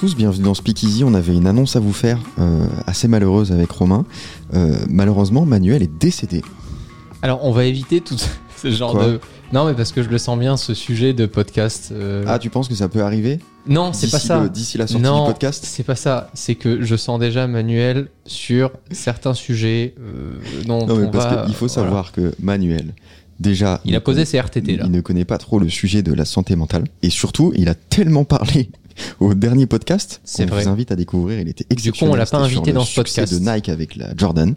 Tous, bienvenue dans Speakeasy. On avait une annonce à vous faire, euh, assez malheureuse avec Romain. Euh, malheureusement, Manuel est décédé. Alors, on va éviter tout ce genre Quoi de. Non, mais parce que je le sens bien, ce sujet de podcast. euh, Ah, tu penses que ça peut arriver non, c'est pas ça. D'ici la sortie non, du podcast c'est pas ça. C'est que je sens déjà Manuel sur certains sujets dont Non, mais on parce va. qu'il faut voilà. savoir que Manuel, déjà. Il a posé connaît- ses RTT là. Il ne connaît pas trop le sujet de la santé mentale. Et surtout, il a tellement parlé au dernier podcast C'est vrai. vous invite à découvrir. Il était coup, on exceptionnel. l'a pas invité dans ce podcast. de Nike avec la Jordan.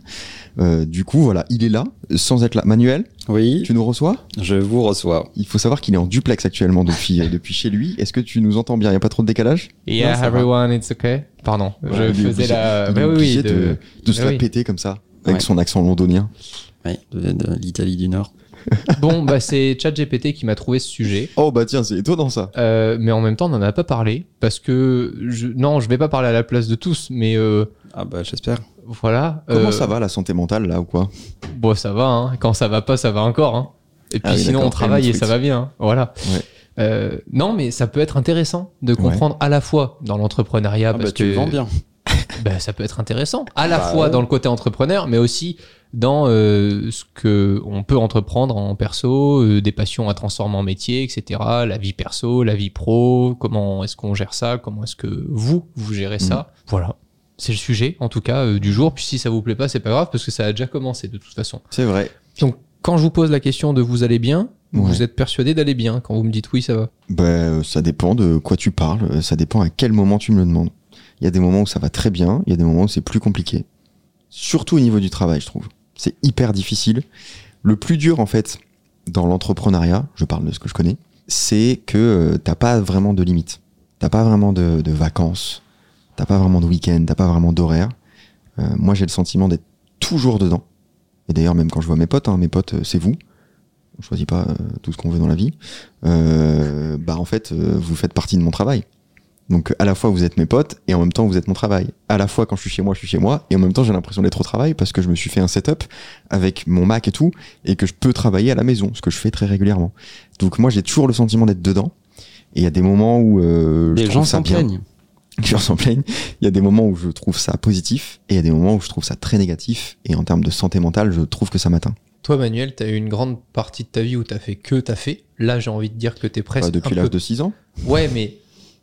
Euh, du coup, voilà, il est là, sans être là. Manuel, Oui, tu nous reçois? Je vous reçois. Il faut savoir qu'il est en duplex actuellement depuis, euh, depuis chez lui. Est-ce que tu nous entends bien? Il n'y a pas trop de décalage? Yeah, Non, ça va. everyone, it's okay. Pardon, Ouais, je faisais obligé- la. Bah oui, oui, de, de- de se Ah la oui. péter comme ça, avec Ouais. son accent londonien. Oui, de, de l'Italie du Nord. Bon, bah c'est ChatGPT qui m'a trouvé ce sujet. Oh bah tiens, c'est étonnant ça. Euh, mais en même temps, on n'en a pas parlé parce que je... non, je vais pas parler à la place de tous, mais euh, Ah bah j'espère. voilà. Comment euh, ça va la santé mentale là ou quoi? Bon, ça va. Hein. Quand ça va pas, ça va encore. Hein. Et puis Ah oui, sinon, on travaille et ça va bien. hein. Voilà. Ouais. Euh, non, mais ça peut être intéressant de comprendre à la fois dans l'entrepreneuriat Ah parce bah tu que le vends bien. Ben, ça peut être intéressant à la Bah fois ouais. dans le côté entrepreneur, mais aussi dans euh, ce que on peut entreprendre en perso, euh, des passions à transformer en métier, etc. La vie perso, la vie pro, comment est-ce qu'on gère ça, comment est-ce que vous vous gérez Mhm. ça. Voilà, c'est le sujet en tout cas euh, du jour. Puis si ça vous plaît pas, c'est pas grave parce que ça a déjà commencé de toute façon. C'est vrai. Donc quand je vous pose la question de vous allez bien, Ouais. vous êtes persuadé d'aller bien quand vous me dites oui ça va. Bah, ça dépend de quoi tu parles, ça dépend à quel moment tu me le demandes. Il y a des moments où ça va très bien, il y a des moments où c'est plus compliqué. Surtout au niveau du travail, je trouve. C'est hyper difficile. Le plus dur, en fait, dans l'entrepreneuriat, je parle de ce que je connais, c'est que euh, t'as pas vraiment de limite. T'as pas vraiment de, vacances, t'as pas vraiment de week-end, t'as pas vraiment d'horaire. Euh, moi, j'ai le sentiment d'être toujours dedans. Et d'ailleurs, même quand je vois mes potes, hein, mes potes, euh, c'est vous. On choisit pas tout ce qu'on veut dans la vie. Bah en fait, vous faites partie de mon travail. Donc à la fois vous êtes mes potes et en même temps vous êtes mon travail. À la fois quand je suis chez moi, je suis chez moi et en même temps j'ai l'impression d'être au travail parce que je me suis fait un setup avec mon Mac et tout et que je peux travailler à la maison, ce que je fais très régulièrement. Donc moi j'ai toujours le sentiment d'être dedans. Et il y a des moments où euh, je Les trouve gens s'en plaignent. Les gens s'en plaignent. Il y a des moments où je trouve ça positif et il y a des moments où je trouve ça très négatif. Et en termes de santé mentale, je trouve que ça m'atteint. Toi Manuel, t'as eu une grande partie de ta vie où t'as fait que t'as fait. Là j'ai envie de dire que t'es presque Enfin, depuis un l'âge peu de 6 ans. Ouais, mais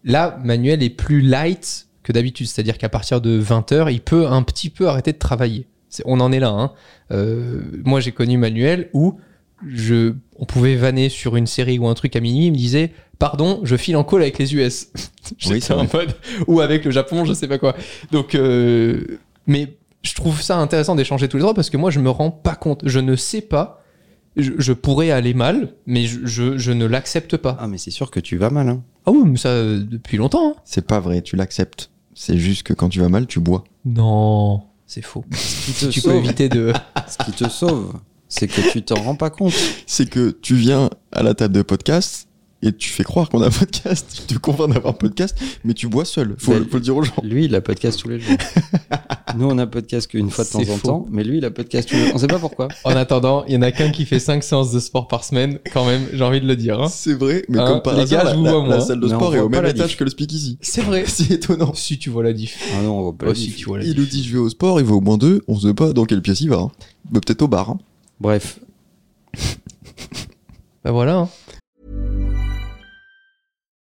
là, Manuel est plus light que d'habitude. C'est-à-dire qu'à partir de 20h, il peut un petit peu arrêter de travailler. On en est là. Hein. Euh, moi, j'ai connu Manuel où je, on pouvait vanner sur une série ou un truc à minuit. Il me disait Pardon, je file en call avec les US. Oui, en mode. Ou avec le Japon, je sais pas quoi. Donc, euh, mais je trouve ça intéressant d'échanger tous les trois parce que moi, je me rends pas compte. Je ne sais pas. Je, je pourrais aller mal, mais je, je, je ne l'accepte pas. Ah mais c'est sûr que tu vas mal. Hein. Ah oui, mais ça euh, depuis longtemps. hein. C'est pas vrai, tu l'acceptes. C'est juste que quand tu vas mal, tu bois. Non, c'est faux. Ce qui Si te tu peux sauve, éviter de. ce qui te sauve, c'est que tu t'en rends pas compte. c'est que tu viens à la table de podcast et tu fais croire qu'on a un podcast, tu te convaincs d'avoir un podcast, mais tu bois seul. Faut, Mais- faut le dire aux gens. Lui, il a podcast tous les jours. Nous, on a podcast qu'une fois de temps en temps, mais lui, il a podcast tous les jours. On sait pas pourquoi. En attendant, il y en a qu'un qui fait 5 séances de sport par semaine, quand même, j'ai envie de le dire. hein. C'est vrai, mais Hein, comme par les hasard, gars, la, je vous la- la salle de sport est au pas même la étage que le speakeasy. C'est vrai. C'est étonnant. Si tu vois la diff. Ah non, on voit pas Oh, la si diff. tu vois la Il diff. nous dit je vais au sport, il va au moins deux, on sait pas dans quelle pièce il va. hein. Bah, Peut-être au bar. hein. Bref, Bah voilà.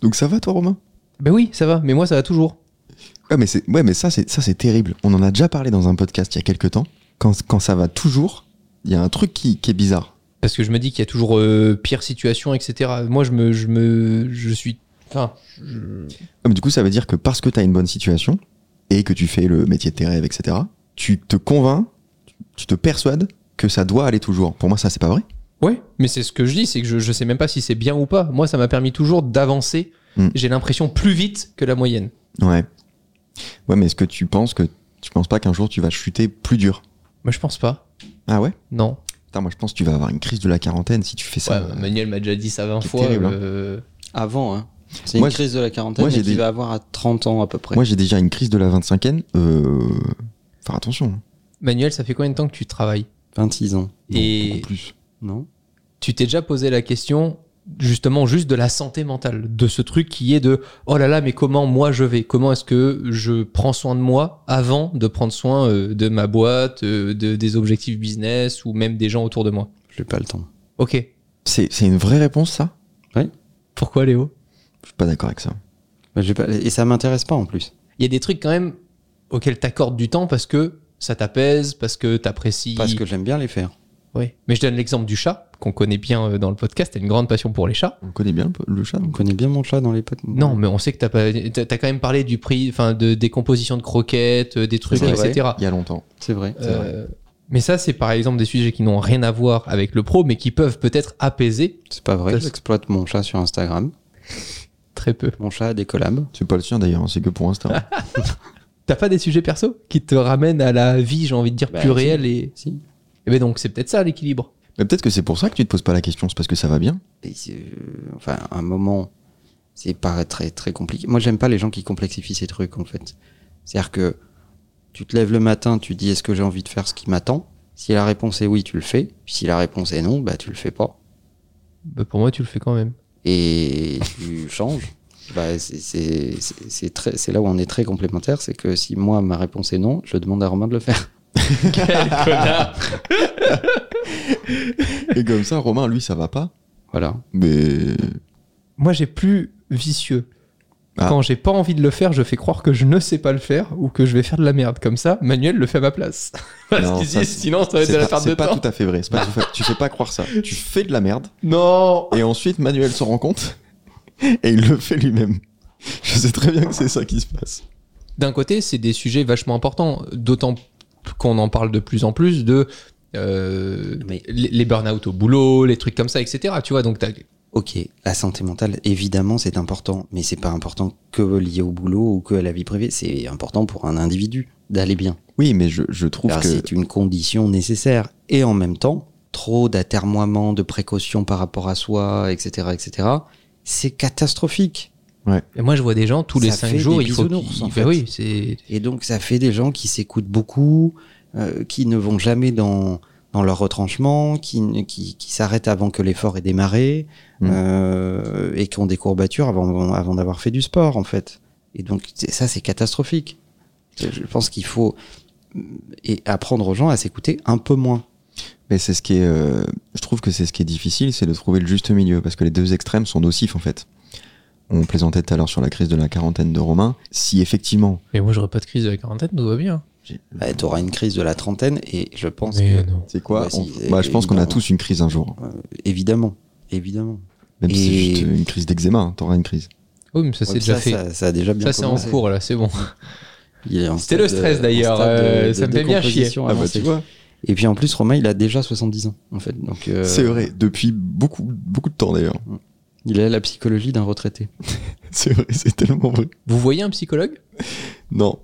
Donc ça va toi Romain? Bah oui, ça va, mais moi ça va toujours. Ouais mais, c'est, ouais, mais ça, c'est, ça c'est terrible. On en a déjà parlé dans un podcast il y a quelques temps. Quand, quand ça va toujours, il y a un truc qui, qui est bizarre. Parce que je me dis qu'il y a toujours euh, pire situation, etc. Moi, je me, je me, je suis. Enfin, je- Ouais, mais du coup, ça veut dire que parce que tu as une bonne situation et que tu fais le métier de tes rêves, etc., tu te convaincs, tu te persuades que ça doit aller toujours. Pour moi, ça, c'est pas vrai. Ouais, mais c'est ce que je dis, c'est que je, je sais même pas si c'est bien ou pas. Moi, ça m'a permis toujours d'avancer. Mm. J'ai l'impression plus vite que la moyenne. Ouais. Ouais, mais est-ce que tu penses que tu penses pas qu'un jour tu vas chuter plus dur? Moi, je pense pas. Ah ouais? Non. Putain, moi je pense que tu vas avoir une crise de la quarantaine si tu fais ça. Ouais, Manuel m'a déjà dit ça 20 C'est fois. terrible, hein. euh, Avant, hein. C'est Moi, une crise de la quarantaine moi, mais j'ai qui des- va avoir à 30 ans à peu près. Moi j'ai déjà une crise de la 25e. Euh... Faire attention. Manuel, ça fait combien de temps que tu travailles? 26 ans. Et plus. Non tu t'es déjà posé la question justement juste de la santé mentale, de ce truc qui est de oh là là mais comment moi je vais? Comment est-ce que je prends soin de moi avant de prendre soin euh, de ma boîte, euh, de, des objectifs business ou même des gens autour de moi? J'ai pas le temps. Ok. C'est c'est une vraie réponse ça? Pourquoi Léo? Je suis pas d'accord avec ça. Bah, j'ai pas... Et ça m'intéresse pas en plus. Il y a des trucs quand même auxquels t'accordes du temps parce que ça t'apaise, parce que t'apprécies. Parce que j'aime bien les faire. Oui. Mais je donne l'exemple du chat qu'on connaît bien euh, dans le podcast. T'as une grande passion pour les chats. On connaît bien le, le chat. On connaît bien mon chat dans les potes. Non, mais on sait que t'as pas, t'as quand même parlé du prix, enfin de des compositions de croquettes, euh, des trucs, C'est vrai. etc. Il y a longtemps. C'est vrai. c'est vrai. Euh, mais ça, c'est par exemple des sujets qui n'ont rien à voir avec le pro, mais qui peuvent peut-être apaiser C'est pas vrai. J'exploite mon chat sur Instagram. très peu. Mon chat a des collabs. C'est pas le sien d'ailleurs, c'est que pour Insta. T'as pas des sujets perso qui te ramènent à la vie, j'ai envie de dire, Bah, plus si. réelle et. Si. Et ben donc c'est peut-être ça l'équilibre. Mais peut-être que c'est pour ça que tu te poses pas la question, c'est parce que ça va bien. Et c'est, euh, enfin, un moment, c'est pas très très compliqué. Moi, j'aime pas les gens qui complexifient ces trucs en fait. C'est-à-dire que tu te lèves le matin, tu dis est-ce que j'ai envie de faire ce qui m'attend? Si la réponse est oui, tu le fais. Puis si la réponse est non, bah tu le fais pas. Bah, pour moi, tu le fais quand même. Et tu changes. Bah, c'est- c'est c'est- c'est très- c'est là où on est très complémentaires. C'est que si moi ma réponse est non, je demande à Romain de le faire. Quel connard Et comme ça, Romain, lui, ça va pas. Voilà. Mais. Moi, j'ai plus vicieux. Ah. Quand j'ai pas envie de le faire, je fais croire que je ne sais pas le faire ou que je vais faire de la merde. Comme ça, Manuel le fait à ma place. Parce Non, ça, dit, sinon, ça va être de la pas, perte de c'est pas temps. tout à fait vrai. Pas tout à fait- tu fais pas croire ça. Tu fais de la merde. Non Et ensuite, Manuel s'en rend compte. Et il le fait lui-même. Je sais très bien que c'est ça qui se passe. d'un côté, c'est des sujets vachement importants, d'autant qu'on en parle de plus en plus de euh, Mais- les, les burn-out au boulot, les trucs comme ça, etc. Tu vois, donc t'as- Ok, la santé mentale, évidemment, c'est important, mais c'est pas important que lié au boulot ou que à la vie privée. C'est important pour un individu d'aller bien. Oui, mais je, je trouve que. c'est une condition nécessaire. Et en même temps, trop d'atermoiements, de précautions par rapport à soi, etc., etc., c'est catastrophique. Et moi, je vois des gens tous les Ça cinq jours, il faut bisounours, qu'ils- en fait. oui, c'est Et donc, ça fait des gens qui s'écoutent beaucoup, euh, qui ne vont jamais dans, dans leur retranchement, qui, qui, qui s'arrêtent avant que l'effort ait démarré, Mm. euh, et qui ont des courbatures avant, avant d'avoir fait du sport, en fait. Et donc, ça, c'est catastrophique. Je pense qu'il faut mm, et apprendre aux gens à s'écouter un peu moins. Mais c'est ce qui est. euh, je trouve que c'est ce qui est difficile, c'est de trouver le juste milieu. Parce que les deux extrêmes sont nocifs, en fait. On plaisantait tout à l'heure sur la crise de la quarantaine de Romain. Si effectivement. Mais moi, j'aurais pas de crise de la quarantaine, tout va bien. Bah, tu auras une crise de la trentaine, et je pense Mais que. C'est quoi Bah, On- bah, Je pense qu'on a tous une crise un jour. euh, évidemment, évidemment. Même si c'est juste une crise d'eczéma, hein, t'auras une crise. Oui, mais ça, c'est Ouais, déjà ça, fait. Ça, ça a déjà bien Ça, c'est en cours, là, c'est bon. C'était le stress, d'ailleurs, de- euh, ça me fait bien chier. Ah bah tu vois. Et puis en plus, Romain, il a déjà 70 ans, en fait. Donc, euh, C'est vrai, depuis beaucoup, beaucoup de temps d'ailleurs. Il a la psychologie d'un retraité. C'est vrai, c'est tellement vrai. Vous voyez un psychologue? Non.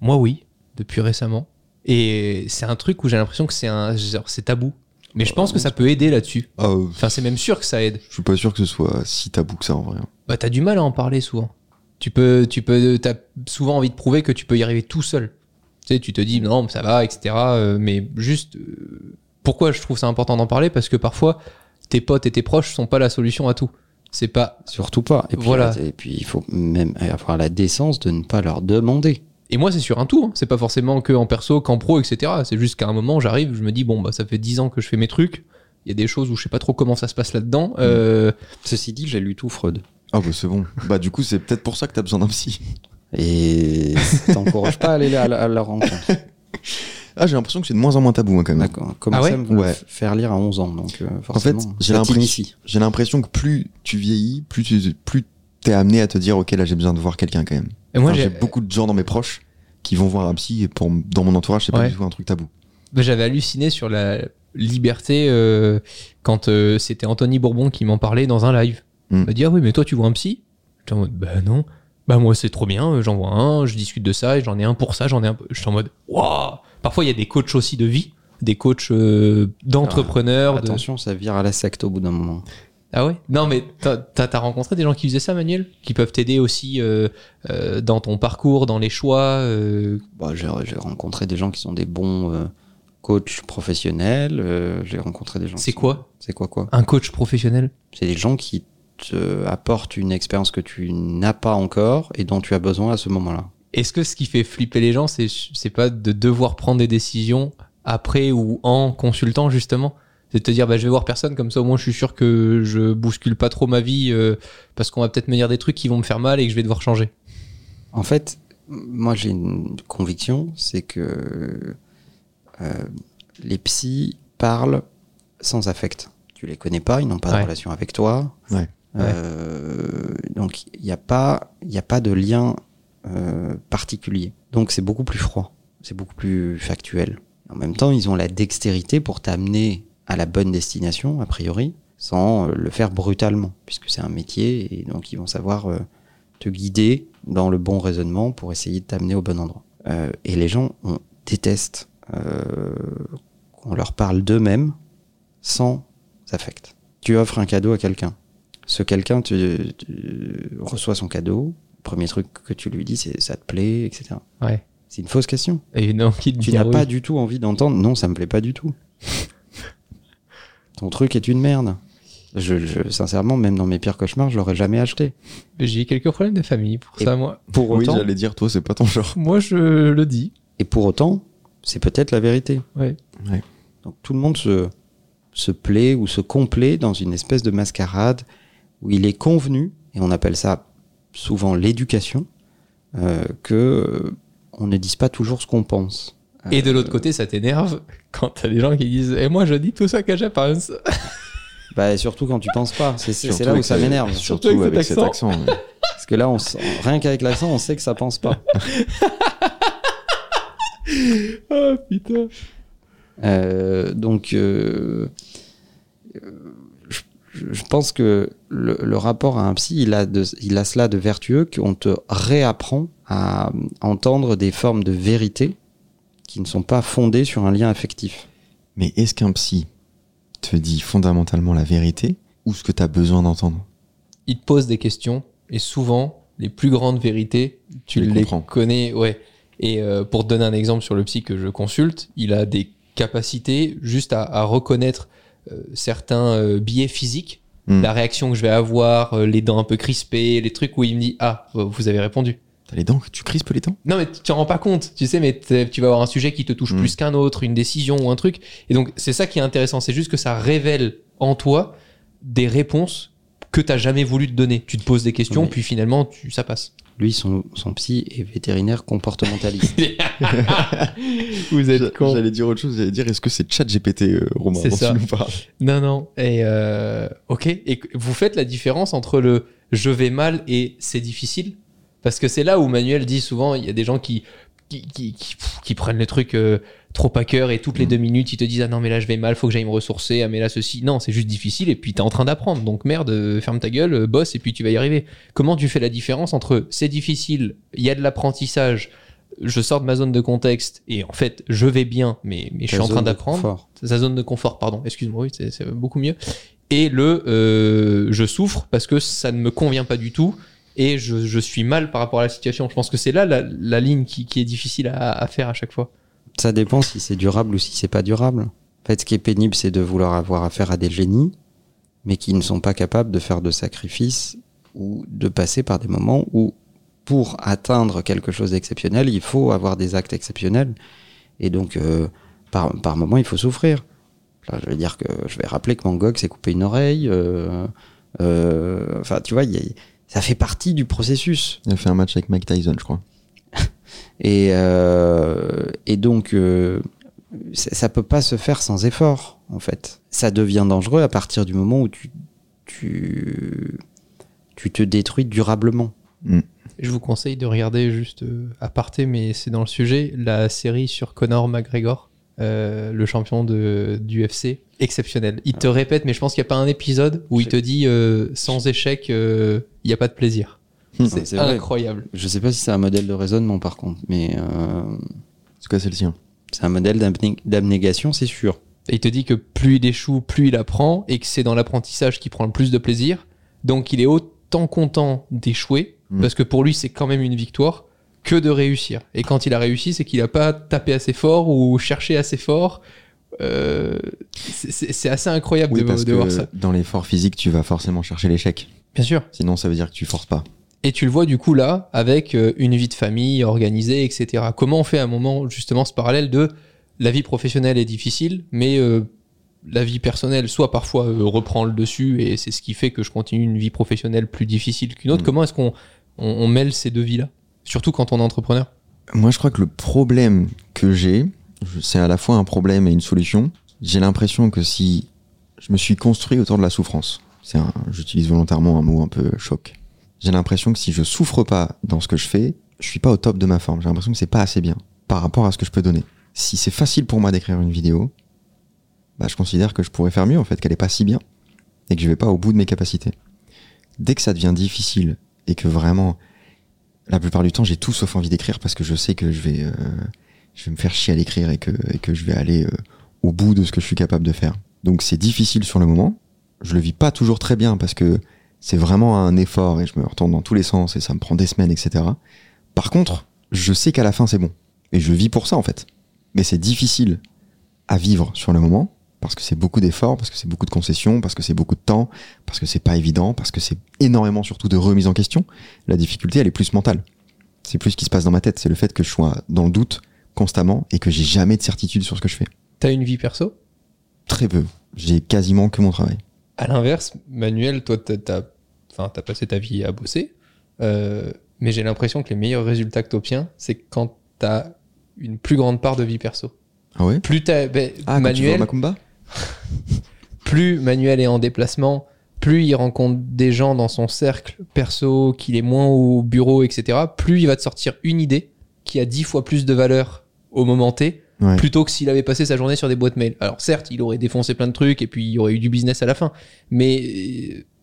Moi, oui, depuis récemment. Et c'est un truc où j'ai l'impression que c'est un, genre, c'est tabou. Mais je pense que ça peut aider là-dessus. Ah, euh, Enfin, c'est même sûr que ça aide. je suis pas sûr que ce soit si tabou que ça en vrai. Bah, t'as du mal à en parler souvent. Tu peux, tu peux, t'as souvent envie de prouver que tu peux y arriver tout seul. Tu sais, tu te dis non, ça va, etc. euh, Mais juste, euh, pourquoi je trouve ça important d'en parler? Parce que parfois, tes potes et tes proches sont pas la solution à tout. C'est pas. Surtout pas. Et puis, Voilà. Et puis, il faut même avoir la décence de ne pas leur demander. Et moi, c'est sur un tout. hein. C'est pas forcément que en perso, qu'en pro, etc. C'est juste qu'à un moment, j'arrive, je me dis bon, bah, ça fait 10 ans que je fais mes trucs. Il y a des choses où je sais pas trop comment ça se passe là-dedans. Euh, Ceci dit, j'ai lu tout Freud. Ah bah c'est bon. bah du coup c'est peut-être pour ça que t'as besoin d'un psy. Et ça t'encourage pas à aller à la, à la rencontre. Ah j'ai l'impression que c'est de moins en moins tabou hein, quand même. D'accord. Comment Ah ouais ça me Ouais. faire lire à 11 ans Donc, euh, En fait, forcément, j'ai l'impression, t'initie. j'ai l'impression que plus tu vieillis, plus tu plus t'es amené à te dire ok là j'ai besoin de voir quelqu'un quand même. et moi, Enfin, j'ai j'ai beaucoup de gens dans mes proches qui vont voir un psy et pour dans mon entourage c'est pas Ouais. du tout un truc tabou. bah, j'avais halluciné sur la, liberté euh, quand euh, c'était Anthony Bourbon qui m'en parlait dans un live. Mm. Il m'a dit ah oui mais toi tu vois un psy? J'étais en mode bah non. Bah moi c'est trop bien, euh, j'en vois un, je discute de ça et j'en ai un pour ça, j'en ai un. Je suis en mode waouh. Parfois il y a des coachs aussi de vie, des coachs euh, d'entrepreneurs. de- Attention, ça vire à la secte au bout d'un moment. Ah ouais? Non, mais t'as t'as rencontré des gens qui faisaient ça, Manuel? Qui peuvent t'aider aussi euh, euh, dans ton parcours, dans les choix Bah, j'ai rencontré des gens qui sont des bons coachs professionnels. euh, j'ai rencontré des gens. C'est quoi? C'est quoi quoi? Un coach professionnel? C'est des gens qui te apportent une expérience que tu n'as pas encore et dont tu as besoin à ce moment-là. Est-ce que ce qui fait flipper les gens, c'est c'est pas de devoir prendre des décisions après ou en consultant, justement? C'est de te dire, bah, je vais voir personne, comme ça au moins je suis sûr que je bouscule pas trop ma vie, euh, parce qu'on va peut-être me dire des trucs qui vont me faire mal et que je vais devoir changer. En fait, moi j'ai une conviction, c'est que euh, les psys parlent sans affect. Tu les connais pas, ils n'ont pas Ouais. de relation avec toi. Ouais. Euh, donc il n'y a pas, a pas de lien euh, particulier. Donc c'est beaucoup plus froid, c'est beaucoup plus factuel. En même temps, ils ont la dextérité pour t'amener à la bonne destination, a priori, sans euh, le faire brutalement, puisque c'est un métier et donc ils vont savoir te guider dans le bon raisonnement pour essayer de t'amener au bon endroit. Et les gens on déteste qu'on leur parle d'eux-mêmes sans affect. Tu offres un cadeau à quelqu'un. Ce quelqu'un tu, tu reçoit son cadeau. Le premier truc que tu lui dis, c'est ça te plaît, etc. Ouais. C'est une fausse question. Et non, qui te Tu n'as oui. pas du tout envie d'entendre non, ça me plaît pas du tout. Ton truc est une merde. Je, je- sincèrement, même dans mes pires cauchemars, je l'aurais jamais acheté. J'ai eu quelques problèmes de famille pour Et- ça, moi. Pour Oui, autant, j'allais dire, toi, c'est pas ton genre. Moi, je le dis. et pour autant, c'est peut-être la vérité. Ouais. Donc tout le monde se, se plaît ou se complaît dans une espèce de mascarade où il est convenu, et on appelle ça souvent l'éducation, euh, que euh, on ne dise pas toujours ce qu'on pense. Et de Euh, l'autre côté, ça t'énerve quand t'as des gens qui disent Et moi, je dis tout ça que je pense. Bah, surtout quand tu penses pas. C'est- là où ça m'énerve. Surtout Surtout avec avec cet cet accent. ouais. Parce que là, on sent- rien qu'avec l'accent, on sait que ça pense pas. Oh putain. Euh, donc, euh, euh, je, pense que le, le rapport à un psy, il a, de, il a cela de vertueux qu'on te réapprend à entendre des formes de vérité qui ne sont pas fondées sur un lien affectif. Mais est-ce qu'un psy te dit fondamentalement la vérité ou ce que tu as besoin d'entendre? Il te pose des questions et souvent, les plus grandes vérités, tu les les, comprends. connais. Ouais. Et euh, pour te donner un exemple sur le psy que je consulte, il a des capacités juste à, à reconnaître euh, certains euh, biais physiques, Hmm. la réaction que je vais avoir, euh, les dents un peu crispées, les trucs où il me dit Ah, vous avez répondu. T'as les dents tu crispes les dents? Non, mais tu t'en rends pas compte, tu sais, mais tu vas avoir un sujet qui te touche Mm. plus qu'un autre, une décision ou un truc. Et donc, c'est ça qui est intéressant, c'est juste que ça révèle en toi des réponses que t'as jamais voulu te donner. Tu te poses des questions, Oui. puis finalement, tu, ça passe. Lui, son, son psy est vétérinaire comportementaliste. Vous J'a- J'allais dire autre chose, j'allais dire est-ce que c'est chat GPT, euh, Romain, C'est dont ça. tu nous parles? Non, non. Et euh, ok. Et vous faites la différence entre le je vais mal et c'est difficile Parce que c'est là où Manuel dit souvent il y a des gens qui, qui, qui, qui- pff, qui prennent le truc euh, trop à cœur et toutes les Mm. deux minutes ils te disent ah non mais là je vais mal, faut que j'aille me ressourcer, ah mais là ceci. Non, c'est juste difficile et puis t'es en train d'apprendre. Donc merde, euh, ferme ta gueule, euh, bosse et puis tu vas y arriver. Comment tu fais la différence entre c'est difficile, il y a de l'apprentissage, je sors de ma zone de contexte et en fait je vais bien, mais, mais je suis en train zone de d'apprendre sa zone de confort, pardon, excuse-moi, oui, c'est c'est beaucoup mieux. Et le euh, je souffre parce que ça ne me convient pas du tout et je, je suis mal par rapport à la situation. Je pense que c'est là la, la ligne qui, qui est difficile à, à faire à chaque fois. Ça dépend si c'est durable ou si c'est pas durable. En fait, ce qui est pénible, c'est de vouloir avoir affaire à des génies, mais qui ne sont pas capables de faire de sacrifices ou de passer par des moments où, pour atteindre quelque chose d'exceptionnel, il faut avoir des actes exceptionnels. Et donc, euh, par, par moment, il faut souffrir. Je vais dire que je vais rappeler que Van Gogh s'est coupé une oreille. euh, euh, Enfin, tu vois, ça fait partie du processus. Il a fait un match avec Mike Tyson, je crois. Et, euh, et donc, euh, ça, ça peut pas se faire sans effort, en fait. Ça devient dangereux à partir du moment où tu, tu, tu te détruis durablement. Je vous conseille de regarder juste euh, à parté, mais c'est dans le sujet, la série sur Conor McGregor. euh, le champion de, du UFC, exceptionnel. Il te répète, mais je pense qu'il n'y a pas un épisode où il te dit euh, sans échec, euh, il n'y a pas de plaisir. Hmm. C'est incroyable. Je sais pas si c'est un modèle de raisonnement par contre, mais euh, C'est quoi, c'est le sien c'est un modèle d'abné- d'abnégation, c'est sûr. Et il te dit que plus il échoue, plus il apprend, et que c'est dans l'apprentissage qu'il prend le plus de plaisir. Donc il est autant content d'échouer, Mm. parce que pour lui c'est quand même une victoire, que de réussir. Et quand il a réussi, c'est qu'il n'a pas tapé assez fort ou cherché assez fort. Euh, c'est- assez incroyable Oui, de, parce de voir que ça. dans l'effort physique, tu vas forcément chercher l'échec. Bien sûr. Sinon, ça veut dire que tu forces pas. Et tu le vois du coup là, avec euh, une vie de famille organisée, etc. Comment on fait à un moment justement ce parallèle de la vie professionnelle est difficile, mais euh, la vie personnelle soit parfois euh, reprend le dessus et c'est ce qui fait que je continue une vie professionnelle plus difficile qu'une autre. Mm. Comment est-ce qu'on on, on mêle ces deux vies-là? Surtout quand on est entrepreneur. Moi, je crois que le problème que j'ai, c'est à la fois un problème et une solution. J'ai l'impression que si je me suis construit autour de la souffrance, c'est j'utilise volontairement un mot un peu choc. J'ai l'impression que si je souffre pas dans ce que je fais, je suis pas au top de ma forme. J'ai l'impression que c'est pas assez bien par rapport à ce que je peux donner. Si c'est facile pour moi d'écrire une vidéo, bah, je considère que je pourrais faire mieux en fait, qu'elle est pas si bien et que je vais pas au bout de mes capacités. Dès que ça devient difficile et que vraiment la plupart du temps, j'ai tout sauf envie d'écrire parce que je sais que je vais, euh, je vais me faire chier à l'écrire et que, et que je vais aller euh, au bout de ce que je suis capable de faire. Donc c'est difficile sur le moment. Je le vis pas toujours très bien parce que c'est vraiment un effort et je me retourne dans tous les sens et ça me prend des semaines, etc. Par contre, je sais qu'à la fin c'est bon. Et je vis pour ça en fait. Mais c'est difficile à vivre sur le moment parce que c'est beaucoup d'efforts, parce que c'est beaucoup de concessions, parce que c'est beaucoup de temps, parce que c'est pas évident, parce que c'est énormément surtout de remise en question. La difficulté, elle est plus mentale. C'est plus ce qui se passe dans ma tête. C'est le fait que je sois dans le doute constamment et que j'ai jamais de certitude sur ce que je fais. T'as une vie perso? Très peu. J'ai quasiment que mon travail. À l'inverse, Manuel, toi, t'as enfin, t'as passé ta vie à bosser, euh, mais j'ai l'impression que les meilleurs résultats que t'obtiens, c'est quand t'as une plus grande part de vie perso. Ah ouais? Plus t'as, ben, Ah, quand tu vois Manuel, plus Manuel est en déplacement, plus il rencontre des gens dans son cercle perso, qu'il est moins au bureau, etc., plus il va te sortir une idée qui a dix fois plus de valeur au moment T, Ouais. plutôt que s'il avait passé sa journée sur des boîtes mail. Alors certes, il aurait défoncé plein de trucs et puis il y aurait eu du business à la fin, mais euh,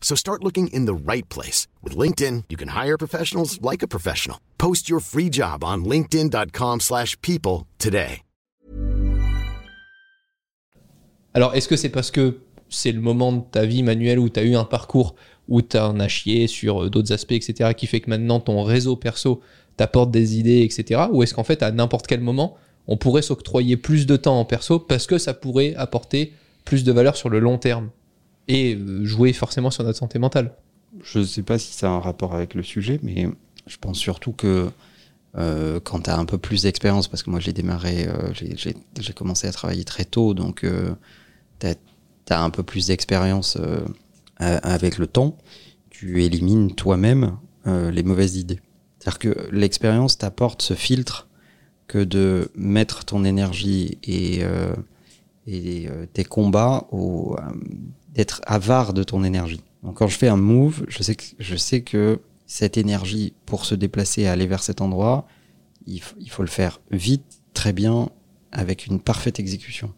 So start looking in the right place. With LinkedIn, you can hire professionals like a professional. Post your free job on linkedin.com/people slash people today. Alors est-ce que c'est parce que c'est le moment de ta vie manuelle où tu as eu un parcours où tu en as chié sur euh, d'autres aspects, etc., qui fait que maintenant ton réseau perso t'apporte des idées, etc., ou est-ce qu'en fait à n'importe quel moment on pourrait s'octroyer plus de temps en perso parce que ça pourrait apporter plus de valeur sur le long terme? Et euh, jouer forcément sur notre santé mentale. Je sais pas si ça a un rapport avec le sujet, mais je pense surtout que euh, quand tu as un peu plus d'expérience, parce que moi j'ai démarré, euh, j'ai- commencé à travailler très tôt, donc euh, tu as, un peu plus d'expérience avec le temps, tu élimines toi-même les mauvaises idées. C'est-à-dire que l'expérience t'apporte ce filtre que de mettre ton énergie et, et euh, tes combats au, euh, d'être avare de ton énergie. Donc quand je fais un move, je sais que, je sais que cette énergie pour se déplacer et aller vers cet endroit, il, faut le faire vite, très bien, avec une parfaite exécution.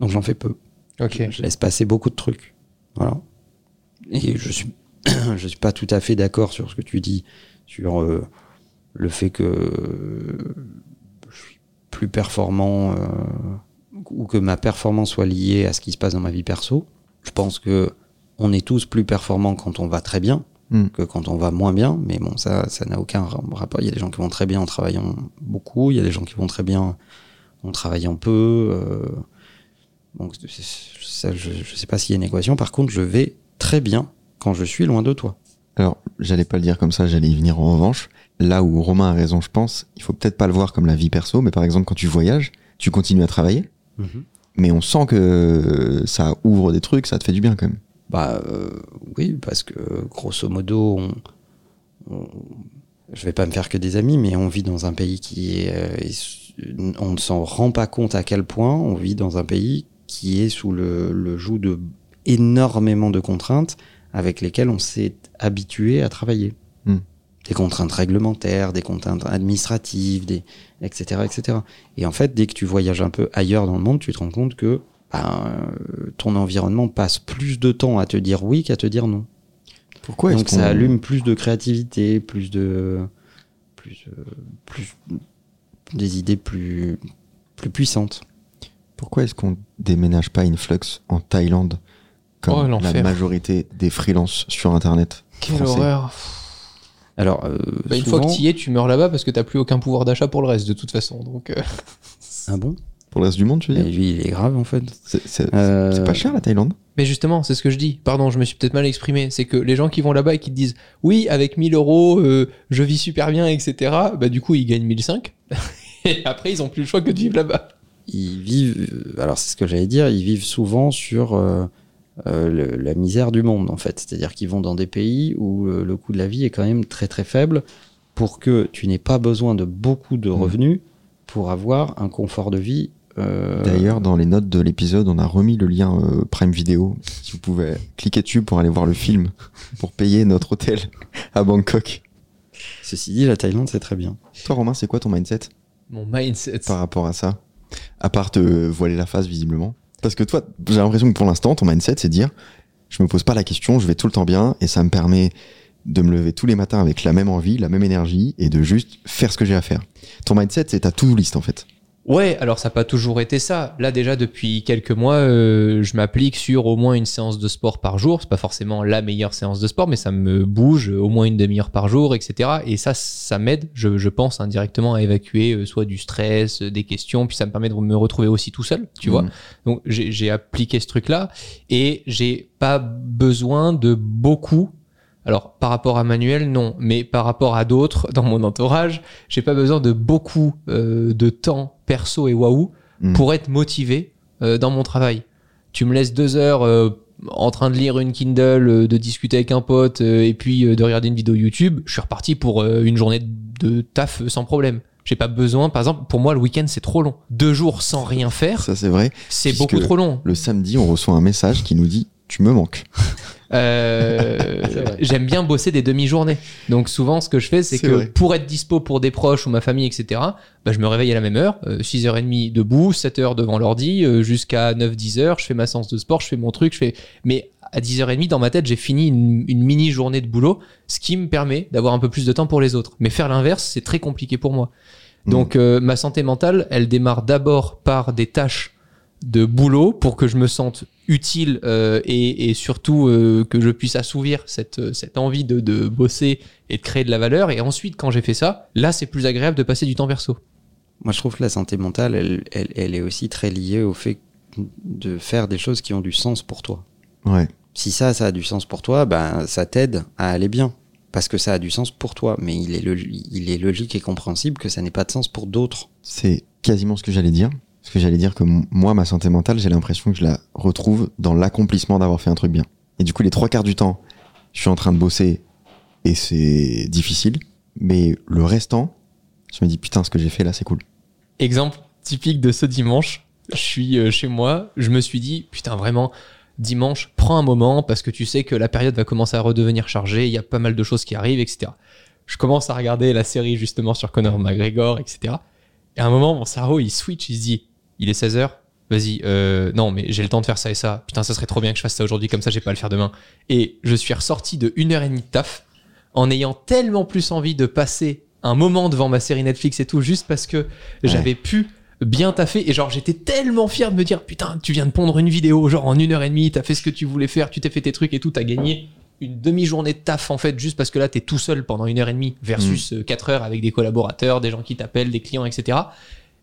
Donc j'en fais peu. Ok. Je laisse passer beaucoup de trucs. Voilà. Et je suis, je suis pas tout à fait d'accord sur ce que tu dis sur euh, le fait que euh, je suis plus performant euh, ou que ma performance soit liée à ce qui se passe dans ma vie perso. Je pense que on est tous plus performants quand on va très bien Hmm. que quand on va moins bien. Mais bon, ça, ça n'a aucun ra- rapport. Il y a des gens qui vont très bien en travaillant beaucoup. Il y a des gens qui vont très bien en travaillant peu. euh, donc, ça, je, je sais pas s'il y a une équation. Par contre, je vais très bien quand je suis loin de toi. Alors, j'allais pas le dire comme ça, j'allais y venir en revanche. Là où Romain a raison, je pense, il faut peut-être pas le voir comme la vie perso, mais par exemple, quand tu voyages, tu continues à travailler, mais on sent que ça ouvre des trucs, ça te fait du bien quand même. Bah euh, oui, parce que grosso modo, on, on- je vais pas me faire que des amis, mais on vit dans un pays qui est, euh, est- on ne s'en rend pas compte à quel point on vit dans un pays qui est sous le, le joug de énormément de contraintes avec lesquelles on s'est habitué à travailler. Hmm. Des contraintes réglementaires, des contraintes administratives, des, etc., etc. Et en fait, dès que tu voyages un peu ailleurs dans le monde, tu te rends compte que ben, euh, ton environnement passe plus de temps à te dire oui qu'à te dire non. Pourquoi est-ce Donc ça allume plus de créativité, plus de plus euh, plus des idées plus plus puissantes. Pourquoi est-ce qu'on déménage pas Influx en Thaïlande comme Oh, la majorité des freelances sur internet Quelle français horreur. Alors euh, Bah, une souvent- fois que tu y es, tu meurs là-bas parce que t'as plus aucun pouvoir d'achat pour le reste de toute façon. Donc, euh, ah bon? Pour le reste du monde, tu veux Et dire lui il est grave en fait. C'est Euh, pas cher la Thaïlande? Mais justement, c'est ce que je dis. Pardon, je me suis peut-être mal exprimé. C'est que les gens qui vont là-bas et qui te disent oui, avec 1000 euros, euh, je vis super bien, etc. Bah du coup, ils gagnent 1005. et après, ils ont plus le choix que de vivre là-bas. Ils vivent alors c'est ce que j'allais dire, ils vivent souvent sur euh, le- la misère du monde en fait. C'est-à-dire qu'ils vont dans des pays où euh, le coût de la vie est quand même très très faible pour que tu n'aies pas besoin de beaucoup de revenus pour avoir un confort de vie. euh, D'ailleurs, dans les notes de l'épisode, on a remis le lien euh, Prime Video. Si vous pouvez cliquer dessus pour aller voir le film, pour payer notre hôtel à Bangkok. Ceci dit, la Thaïlande, c'est très bien. Toi, Romain, c'est quoi ton mindset Mon mindset. par rapport à ça? À part te voiler la face, visiblement. Parce que toi, j'ai l'impression que pour l'instant, ton mindset, c'est dire je me pose pas la question, je vais tout le temps bien, et ça me permet de me lever tous les matins avec la même envie, la même énergie, et de juste faire ce que j'ai à faire. Ton mindset, c'est ta to-do list, en fait. Ouais, alors ça n'a pas toujours été ça. Là déjà depuis quelques mois, euh, je m'applique sur au moins une séance de sport par jour. C'est pas forcément la meilleure séance de sport, mais ça me bouge au moins une demi-heure par jour, etc. Et ça, ça m'aide, je, je pense indirectement à évacuer euh, soit du stress, euh, des questions, puis ça me permet de me retrouver aussi tout seul, tu vois. Mhm. Donc j'ai j'ai appliqué ce truc-là et j'ai pas besoin de beaucoup. Alors par rapport à Manuel, non, mais par rapport à d'autres dans mon entourage, j'ai pas besoin de beaucoup euh, de temps perso et waouh Mm. pour être motivé euh, dans mon travail. Tu me laisses deux heures euh, en train de lire une Kindle, de discuter avec un pote et puis de regarder une vidéo YouTube, je suis reparti pour une journée de taf sans problème. J'ai pas besoin, par exemple, pour moi le week-end c'est trop long. Deux jours sans rien faire, Ça, c'est vrai. c'est beaucoup trop long. Le samedi, on reçoit un message qui nous dit tu me manques. Euh, j'aime bien bosser des demi-journées. Donc souvent, ce que je fais, c'est C'est que vrai. pour être dispo pour des proches ou ma famille, etc., bah, je me réveille à la même heure, euh, 6h30 debout, 7h devant l'ordi, euh, jusqu'à 9-10h, je fais ma séance de sport, je fais mon truc, je fais... Mais à 10h30, dans ma tête, j'ai fini une, une mini-journée de boulot, ce qui me permet d'avoir un peu plus de temps pour les autres. Mais faire l'inverse, c'est très compliqué pour moi. Donc euh, ma santé mentale, elle démarre d'abord par des tâches de boulot pour que je me sente utile euh, et, et surtout euh, que je puisse assouvir cette, cette envie de, de bosser et de créer de la valeur. Et ensuite, quand j'ai fait ça, là, c'est plus agréable de passer du temps perso. Moi, je trouve que la santé mentale, elle, elle, elle est aussi très liée au fait de faire des choses qui ont du sens pour toi. Ouais. Si ça, ça a du sens pour toi, ben, ça t'aide à aller bien. Parce que ça a du sens pour toi. Mais il est, il est logique et compréhensible que ça n'ait pas de sens pour d'autres. C'est quasiment ce que j'allais dire. Parce que j'allais dire que moi, ma santé mentale, j'ai l'impression que je la retrouve dans l'accomplissement d'avoir fait un truc bien. Et du coup, les trois quarts du temps, je suis en train de bosser et c'est difficile. Mais le restant, je me dis putain, ce que j'ai fait là, c'est cool. Exemple typique de ce dimanche, je suis euh, chez moi, je me suis dit, putain, vraiment, dimanche, prends un moment parce que tu sais que la période va commencer à redevenir chargée, il y a pas mal de choses qui arrivent, etc. Je commence à regarder la série justement sur Conor McGregor, etc. Et à un moment, mon cerveau, il switch, il se dit, il est 16h, vas-y, euh, non, mais j'ai le temps de faire ça et ça. Putain, ça serait trop bien que je fasse ça aujourd'hui, comme ça, j'ai pas à le faire demain. Et je suis ressorti de une heure et demie de taf en ayant tellement plus envie de passer un moment devant ma série Netflix et tout, juste parce que j'avais pu bien taffer. Et genre j'étais tellement fier de me dire putain tu viens de pondre une vidéo genre en une heure et demie t'as fait ce que tu voulais faire tu t'es fait tes trucs et tout t'as gagné une demi-journée de taf en fait juste parce que là t'es tout seul pendant une heure et demie versus euh, quatre heures avec des collaborateurs des gens qui t'appellent des clients etc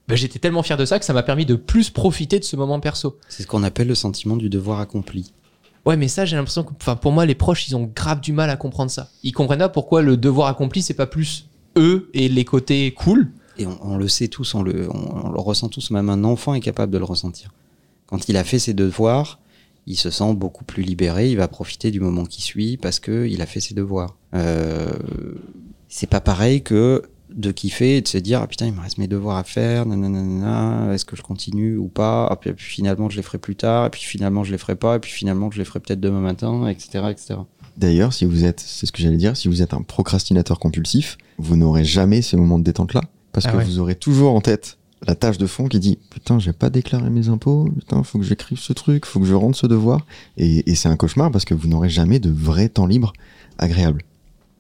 ben, j'étais tellement fier de ça que ça m'a permis de plus profiter de ce moment perso C'est ce qu'on appelle le sentiment du devoir accompli. Ouais, mais ça, j'ai l'impression que, enfin, pour moi, les proches, ils ont grave du mal à comprendre ça. Ils comprennent pas pourquoi le devoir accompli, c'est pas plus eux et les côtés cool. Et on, on le sait tous, on le, on, on le ressent tous, même un enfant est capable de le ressentir. Quand il a fait ses devoirs, il se sent beaucoup plus libéré, il va profiter du moment qui suit parce que il a fait ses devoirs. Euh, c'est pas pareil que de kiffer et de se dire ah putain il me reste mes devoirs à faire nanana est-ce que je continue ou pas? Ah, puis, puis finalement je les ferai plus tard et puis finalement je les ferai pas et puis finalement je les ferai peut-être demain matin etc etc D'ailleurs, si vous êtes, c'est ce que j'allais dire, si vous êtes un procrastinateur compulsif, vous n'aurez jamais ces moments de détente là, parce Ah que ouais. vous aurez toujours en tête la tâche de fond qui dit putain j'ai pas déclaré mes impôts, putain faut que j'écrive ce truc, faut que je rende ce devoir, et, et c'est un cauchemar parce que vous n'aurez jamais de vrai temps libre agréable.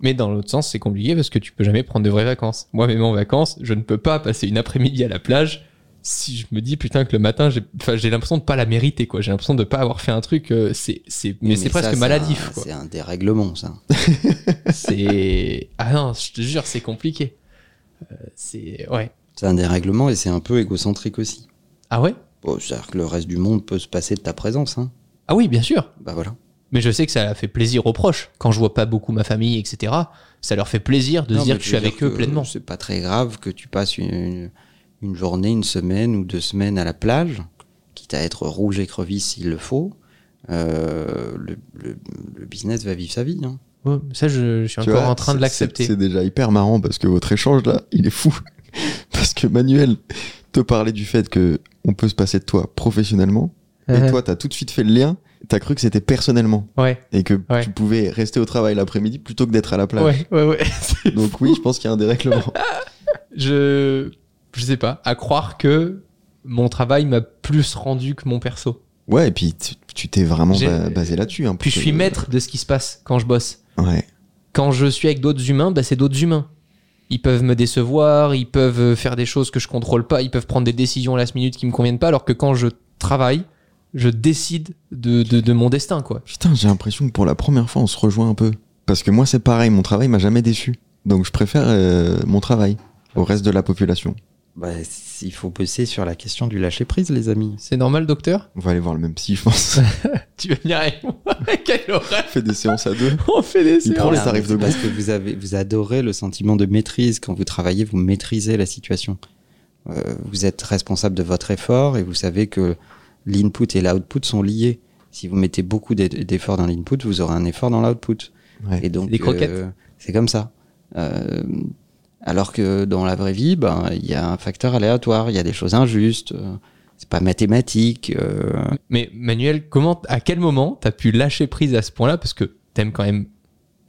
Mais dans l'autre sens, c'est compliqué parce que tu peux jamais prendre de vraies vacances. Moi, même en vacances, je ne peux pas passer une après-midi à la plage si je me dis putain que le matin, j'ai, l'impression de pas la mériter, quoi. J'ai l'impression de pas avoir fait un truc. euh, c'est, c'est, mais, c'est presque maladif, c'est un dérèglement ça C'est ah non, je te jure, c'est compliqué. Euh, c'est ouais. c'est un dérèglement et c'est un peu égocentrique aussi Ah ouais? bon, c'est à dire que le reste du monde peut se passer de ta présence hein. Ah oui, bien sûr. bah voilà Mais je sais que ça fait plaisir aux proches. Quand je vois pas beaucoup ma famille, etc., ça leur fait plaisir de Non, se dire que je suis avec eux pleinement. C'est pas très grave que tu passes une, une journée, une semaine ou deux semaines à la plage, quitte à être rouge écrevisse s'il le faut. Euh, le, le- le business va vivre sa vie. hein. Ouais, ça, je, je suis Tu encore vois, en train de l'accepter. C'est déjà hyper marrant parce que votre échange là, il est fou. parce que Manuel te parlait du fait que on peut se passer de toi professionnellement, et toi t'as tout de suite fait le lien. T'as cru que c'était personnellement Ouais, et que Ouais. tu pouvais rester au travail l'après-midi plutôt que d'être à la plage. ouais, ouais, ouais. C'est Donc oui, je pense qu'il y a un dérèglement. je, je sais pas, à croire que mon travail m'a plus rendu que mon perso. Ouais, et puis tu- t'es vraiment ba- basé là-dessus. hein, Puis je suis maître de ce qui se passe quand je bosse. Ouais. Quand je suis avec d'autres humains, bah, c'est d'autres humains. Ils peuvent me décevoir, ils peuvent faire des choses que je contrôle pas, ils peuvent prendre des décisions à la minute qui me conviennent pas, alors que quand je travaille, je décide de, de, de mon destin, quoi. Putain, j'ai l'impression que pour la première fois, on se rejoint un peu. Parce que moi, c'est pareil, mon travail m'a jamais déçu. Donc je préfère euh, mon travail au reste de la population. Bah, il faut bosser sur la question du lâcher prise, les amis. C'est normal, docteur? On va aller voir le même psy, je pense. Tu veux venir avec moi Quelle horreur? On fait des séances à deux. On fait des Il prend les séances. Tarifs de parce que vous avez, vous adorez le sentiment de maîtrise quand vous travaillez, vous maîtrisez la situation. Euh, vous êtes responsable de votre effort et vous savez que l'input et l'output sont liés. Si vous mettez beaucoup d'e- d'efforts dans l'input, vous aurez un effort dans l'output. Ouais. Et donc, C'est euh, c'est comme ça. Euh, alors que dans la vraie vie, ben, il y a un facteur aléatoire, il y a des choses injustes. euh, c'est pas mathématique. euh, Mais Manuel, comment, à quel moment t'as pu lâcher prise à ce point-là? Parce que t'aimes quand même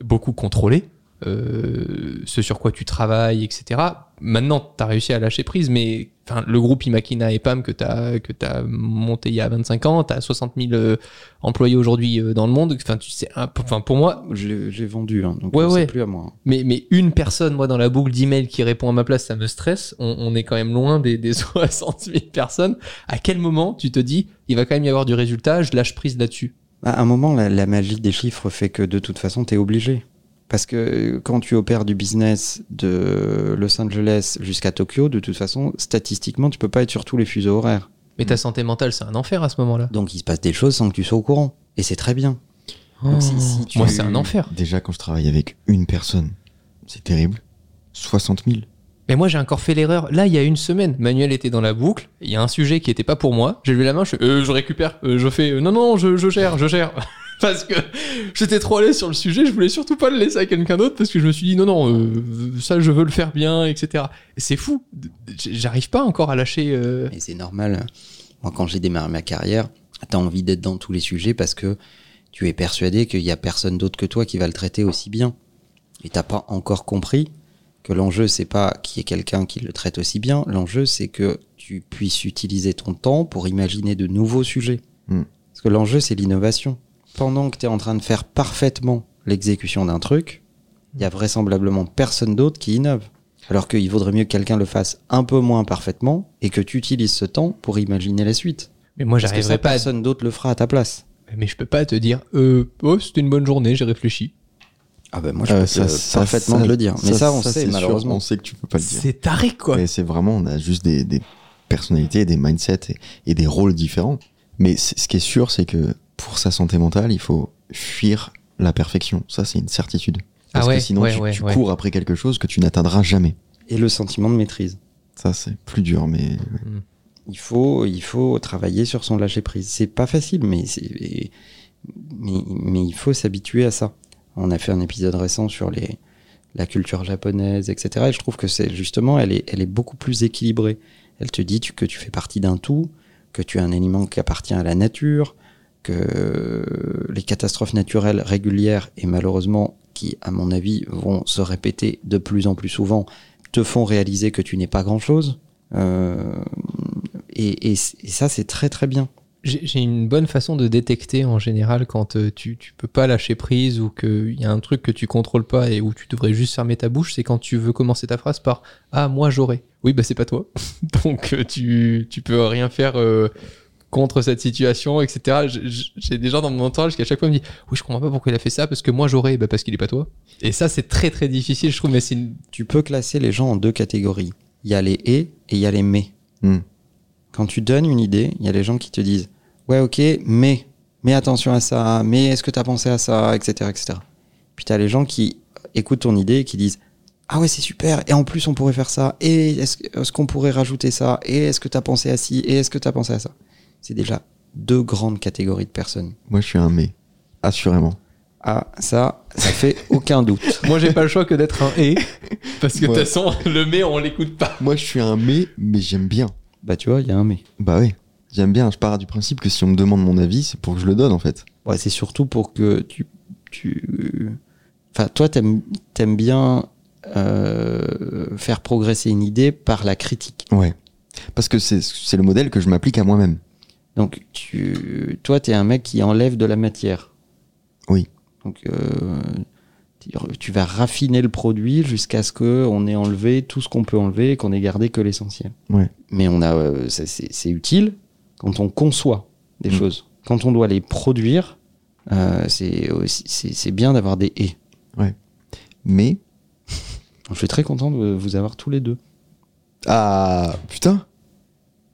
beaucoup contrôler euh, ce sur quoi tu travailles, etc. Maintenant, t'as réussi à lâcher prise, mais enfin, le groupe Imakina et PAM que t'as que t'as monté il y a 25 ans, t'as 60 000 euh, employés aujourd'hui euh, dans le monde. Enfin, tu sais, enfin pour moi, l'ai vendu, hein, donc Ouais, ouais. plus à moi. mais mais une personne, moi, dans la boucle d'email qui répond à ma place, ça me stresse. On, on est quand même loin des, des 60 000 personnes. À quel moment tu te dis, il va quand même y avoir du résultat, je lâche prise là-dessus? À un moment, la, la magie des chiffres fait que de toute façon, tu es obligé. Parce que quand tu opères du business de Los Angeles jusqu'à Tokyo, de toute façon, statistiquement, tu peux pas être sur tous les fuseaux horaires. Mais ta santé mentale, c'est un enfer à ce moment-là. Donc il se passe des choses sans que tu sois au courant. Et c'est très bien. Donc, si- si tu- Moi, c'est un enfer. Déjà, quand je travaille avec une personne, c'est terrible. 60 000. Mais moi, j'ai encore fait l'erreur. Là, il y a une semaine, Manuel était dans la boucle. Il y a un sujet qui était pas pour moi. J'ai levé la main, je fais, euh, je récupère, euh, je fais, euh, non, non, je, je gère, je gère. Parce que j'étais trop à l'aise sur le sujet, je voulais surtout pas le laisser à quelqu'un d'autre parce que je me suis dit, non, non, euh, ça, je veux le faire bien, etc. Et c'est fou. J'arrive pas encore à lâcher. euh, Et c'est normal. Moi, quand j'ai démarré ma carrière, t'as envie d'être dans tous les sujets parce que tu es persuadé qu'il y a personne d'autre que toi qui va le traiter aussi bien. Et t'as pas encore compris que l'enjeu, c'est pas qu'il y ait quelqu'un qui le traite aussi bien. L'enjeu, c'est que tu puisses utiliser ton temps pour imaginer de nouveaux sujets. Mm. Parce que l'enjeu, c'est l'innovation. Pendant que tu es en train de faire parfaitement l'exécution d'un truc, il y a vraisemblablement personne d'autre qui innove. Alors qu'il vaudrait mieux que quelqu'un le fasse un peu moins parfaitement et que tu utilises ce temps pour imaginer la suite. Mais moi, j'arriverai pas. à- personne d'autre le fera à ta place. Mais je peux pas te dire, euh, oh, c'était une bonne journée, j'ai réfléchi. Ah ben moi je Euh, peux ça- te- ça- parfaitement ça- le dire. Mais ça, on sait sûr, malheureusement. on sait que tu peux pas le dire. C'est taré, quoi. Mais c'est vraiment, on a juste des, des personnalités, des mindsets et, et des rôles différents. Mais ce qui est sûr, c'est que pour sa santé mentale, il faut fuir la perfection. Ça, c'est une certitude. Parce Ah ouais, que sinon, ouais, tu, ouais, tu ouais. cours après quelque chose que tu n'atteindras jamais. Et le sentiment de maîtrise. Ça, c'est plus dur, mais il faut, il faut travailler sur son lâcher prise. C'est pas facile, mais c'est, mais, mais il faut s'habituer à ça. On a fait un épisode récent sur les, la culture japonaise, etc. Et je trouve que c'est justement, elle est, elle est beaucoup plus équilibrée. Elle te dit tu- que tu fais partie d'un tout, que tu es un aliment qui appartient à la nature, que les catastrophes naturelles régulières et malheureusement qui, à mon avis, vont se répéter de plus en plus souvent, te font réaliser que tu n'es pas grand-chose. Euh, et, et ça, c'est très très bien. J'ai une bonne façon de détecter en général quand euh, tu, tu peux pas lâcher prise ou qu'il y a un truc que tu contrôles pas et où tu devrais juste fermer ta bouche, c'est quand tu veux commencer ta phrase par Ah, moi j'aurais. Oui, bah c'est pas toi. Donc euh, tu, tu peux rien faire contre cette situation, etc. J'ai des gens dans mon entourage qui à chaque fois me disent Oui, je comprends pas pourquoi il a fait ça parce que moi j'aurais. Bah parce qu'il est pas toi. Et ça, c'est très très difficile, je trouve, mais c'est une. Tu peux classer les gens en deux catégories. Il y a les et et il y a les mais. Hmm. Quand tu donnes une idée, il y a les gens qui te disent Ouais, ok, mais, mais attention à ça, mais est-ce que tu as pensé à ça, etc. etc. Puis tu as les gens qui écoutent ton idée et qui disent Ah ouais, c'est super, et en plus on pourrait faire ça, et est-ce est-ce qu'on pourrait rajouter ça, et est-ce que tu as pensé à ci, et est-ce que tu as pensé à ça? C'est déjà deux grandes catégories de personnes. Moi, je suis un mais. Assurément. Ah, ça, ça fait aucun doute. Moi, j'ai pas le choix que d'être un et parce que de toute façon, le mais, on l'écoute pas. Moi, je suis un mais, mais j'aime bien. Bah, tu vois, il y a un mais. Bah oui. J'aime bien. Je pars du principe que si on me demande mon avis, c'est pour que je le donne, en fait. Ouais, c'est surtout pour que tu. tu... Enfin, toi, t'aimes aimes bien euh, faire progresser une idée par la critique. Ouais. Parce que c'est c'est le modèle que je m'applique à moi-même. Donc, tu, toi, t'es un mec qui enlève de la matière. Oui. Donc, euh, tu- tu vas raffiner le produit jusqu'à ce qu'on ait enlevé tout ce qu'on peut enlever et qu'on ait gardé que l'essentiel. Ouais. Mais on a, euh, c'est utile quand on conçoit des Mm. choses. Quand on doit les produire, euh, c'est aussi- c'est c'est bien d'avoir des et. Mais. Je suis très content de vous avoir tous les deux. Ah, putain.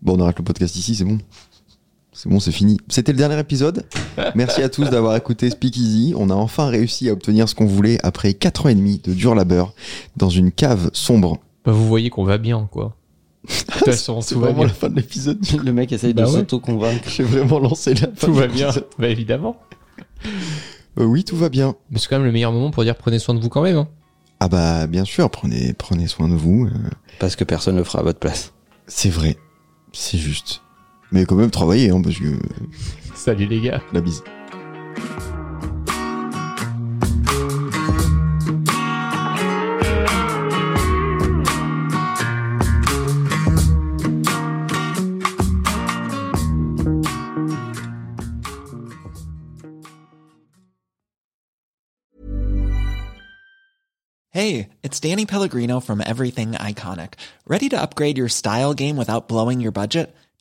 Bon, on arrête le podcast ici, c'est bon. C'est bon, c'est fini. C'était le dernier épisode. Merci à tous d'avoir écouté Speakeasy. On a enfin réussi à obtenir ce qu'on voulait après 4 ans et demi de dur labeur dans une cave sombre. Bah, vous voyez qu'on va bien, quoi. De toute façon, C'est tout va vraiment bien. la fin de l'épisode. Le mec essaye Bah de ouais. s'auto-convaincre. J'ai vraiment lancé la fin Tout va bien. Bah, évidemment. Euh, oui, tout va bien. Mais c'est quand même le meilleur moment pour dire prenez soin de vous quand même. hein. Ah bah, bien sûr, prenez, prenez soin de vous. euh, Parce que personne ne le fera à votre place. c'est vrai. C'est juste. Mais quand même, travaillez, hein, parce que Salut les gars. la bise. Hey, it's Danny Pellegrino from Everything Iconic. Ready to upgrade your style game without blowing your budget?